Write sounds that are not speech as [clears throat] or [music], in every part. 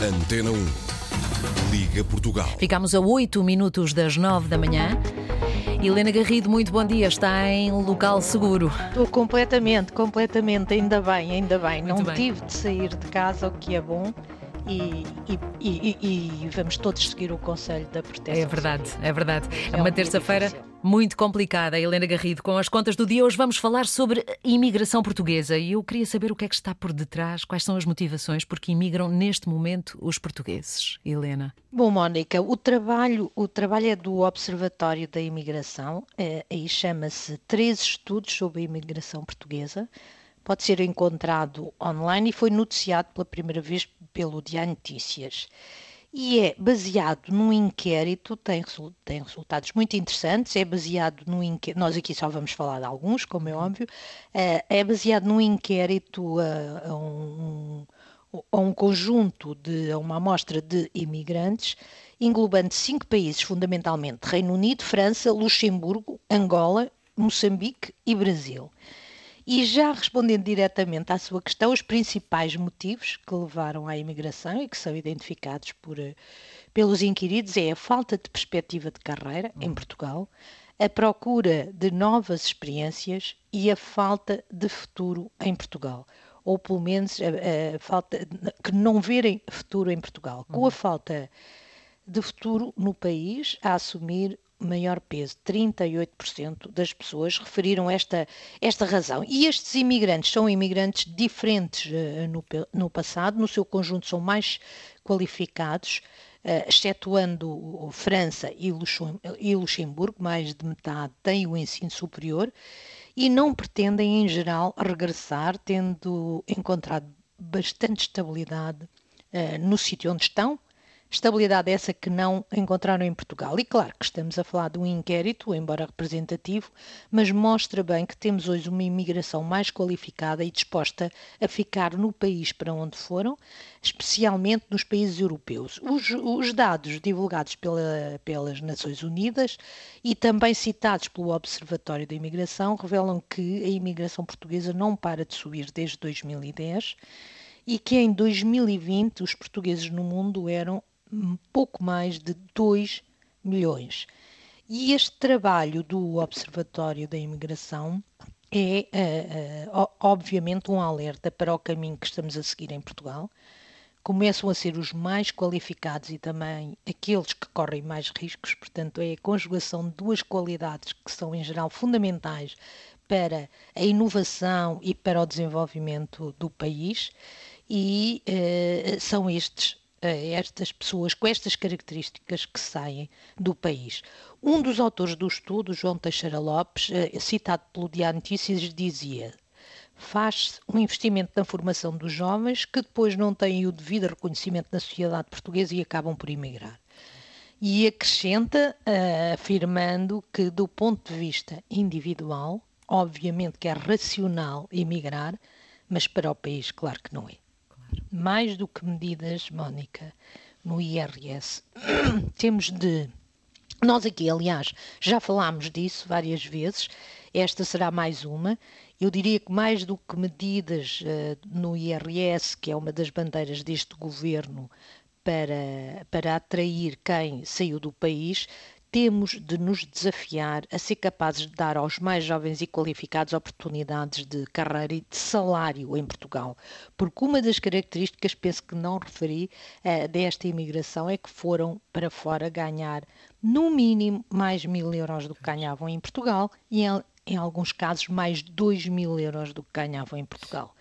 Antena 1. Liga Portugal. Ficamos a 8 minutos das 9 da manhã. Helena Garrido, muito bom dia. Está em local seguro. Estou completamente, completamente. Ainda bem, ainda bem. Muito Não bem. tive de sair de casa, o que é bom. E, e- e- e- e vamos todos seguir o conselho da proteção. É verdade, é verdade. É É um uma terça-feira muito complicada. Helena Garrido, com as contas do dia, hoje vamos falar sobre a imigração portuguesa. E eu queria saber o que é que está por detrás, quais são as motivações porque imigram neste momento os portugueses. Helena. Bom, Mónica, o trabalho, o trabalho é do Observatório da Imigração, eh, aí chama-se Três Estudos sobre a Imigração Portuguesa. Pode ser encontrado online e foi noticiado pela primeira vez pelo Diário Notícias. E é baseado num inquérito, tem, tem resultados muito interessantes, é baseado num inquérito, nós aqui só vamos falar de alguns, como é óbvio, eh, é baseado num inquérito a, a um, a um conjunto de a uma amostra de imigrantes, englobando cinco países, fundamentalmente Reino Unido, França, Luxemburgo, Angola, Moçambique e Brasil. E já respondendo diretamente à sua questão, os principais motivos que levaram à imigração e que são identificados por, eh, pelos inquiridos é a falta de perspectiva de carreira em Portugal, a procura de novas experiências e a falta de futuro em Portugal. Ou pelo menos a, a falta que não verem futuro em Portugal. Com a falta de futuro no país a assumir maior peso. 38% das pessoas referiram esta, esta razão. E estes imigrantes são imigrantes diferentes eh, no, no passado, no seu conjunto são mais qualificados, eh, excetuando França e e Luxemburgo, mais de metade têm o ensino superior e não pretendem, em geral, regressar, tendo encontrado bastante estabilidade eh, no sítio onde estão. Estabilidade essa que não encontraram em Portugal. E claro que estamos a falar de um inquérito, embora representativo, mas mostra bem que temos hoje uma imigração mais qualificada e disposta a ficar no país para onde foram, especialmente nos países europeus. Os, os dados divulgados pela- pelas Nações Unidas e também citados pelo Observatório da Imigração revelam que a imigração portuguesa não para de subir desde 2010 e que em 2020 os portugueses no mundo eram pouco mais de 2 milhões. E este trabalho do Observatório da Imigração é, eh, o- obviamente, um alerta para o caminho que estamos a seguir em Portugal. Começam a ser os mais qualificados e também aqueles que correm mais riscos, portanto, é a conjugação de duas qualidades que são, em geral, fundamentais para a inovação e para o desenvolvimento do país, e eh, são estes eh, estas pessoas com estas características que saem do país. Um dos autores do estudo, João Teixeira Lopes, eh, citado pelo Diário Notícias, dizia faz-se um investimento na formação dos jovens que depois não têm o devido reconhecimento na sociedade portuguesa e acabam por emigrar. E acrescenta, eh, afirmando que, do ponto de vista individual, obviamente que é racional emigrar, mas para o país, claro que não é. Mais do que medidas, Mónica, no IRS, [clears throat] temos de. Nós aqui, aliás, já falámos disso várias vezes, esta será mais uma. Eu diria que mais do que medidas eh, no IRS, que é uma das bandeiras deste governo para, para atrair quem saiu do país, temos de nos desafiar a ser capazes de dar aos mais jovens e qualificados oportunidades de carreira e de salário em Portugal. Porque uma das características, penso que não referi, eh, desta imigração é que foram para fora ganhar, no mínimo, mais mil euros do que ganhavam em Portugal e, em, em alguns casos, mais dois mil euros do que ganhavam em Portugal.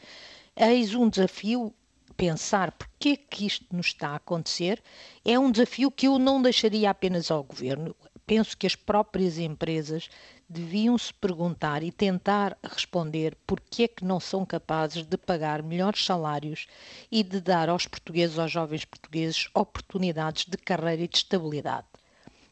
Eis um desafio pensar porque é que isto nos está a acontecer é um desafio que eu não deixaria apenas ao governo. Penso que as próprias empresas deviam se perguntar e tentar responder porque é que não são capazes de pagar melhores salários e de dar aos portugueses, aos jovens portugueses, oportunidades de carreira e de estabilidade.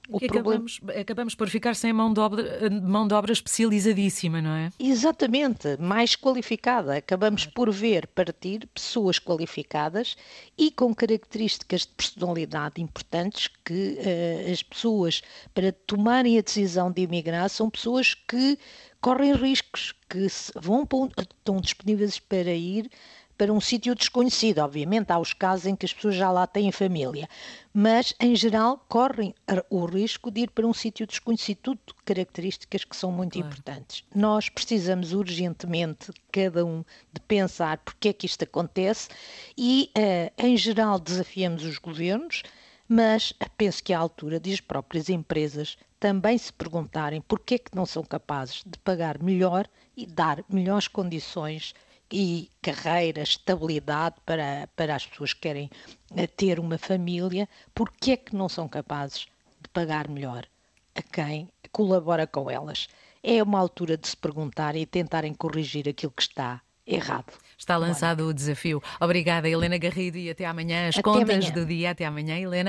O Que problema- acabamos, acabamos por ficar sem mão de, obra, mão de obra especializadíssima, não é? Exatamente, mais qualificada. Acabamos por ver partir pessoas qualificadas e com características de personalidade importantes que eh, as pessoas, para tomarem a decisão de emigrar, são pessoas que correm riscos, que vão estão disponíveis para ir para um sítio desconhecido. Obviamente, há os casos em que as pessoas já lá têm família, mas em geral correm o risco de ir para um sítio desconhecido. Tudo características que são muito claro. importantes. Nós precisamos urgentemente, cada um, de pensar porque é que isto acontece e, uh, em geral, desafiamos os governos mas penso que é a altura de as próprias empresas também se perguntarem porque é que não são capazes de pagar melhor e dar melhores condições e carreira, estabilidade para, para as pessoas que querem eh, ter uma família, porque é que não são capazes de pagar melhor a quem colabora com elas? É uma altura de se perguntar e tentarem corrigir aquilo que está errado. Está lançado o desafio. Obrigada, Helena Garrido, e até amanhã. As até contas amanhã. do dia. Até amanhã, Helena.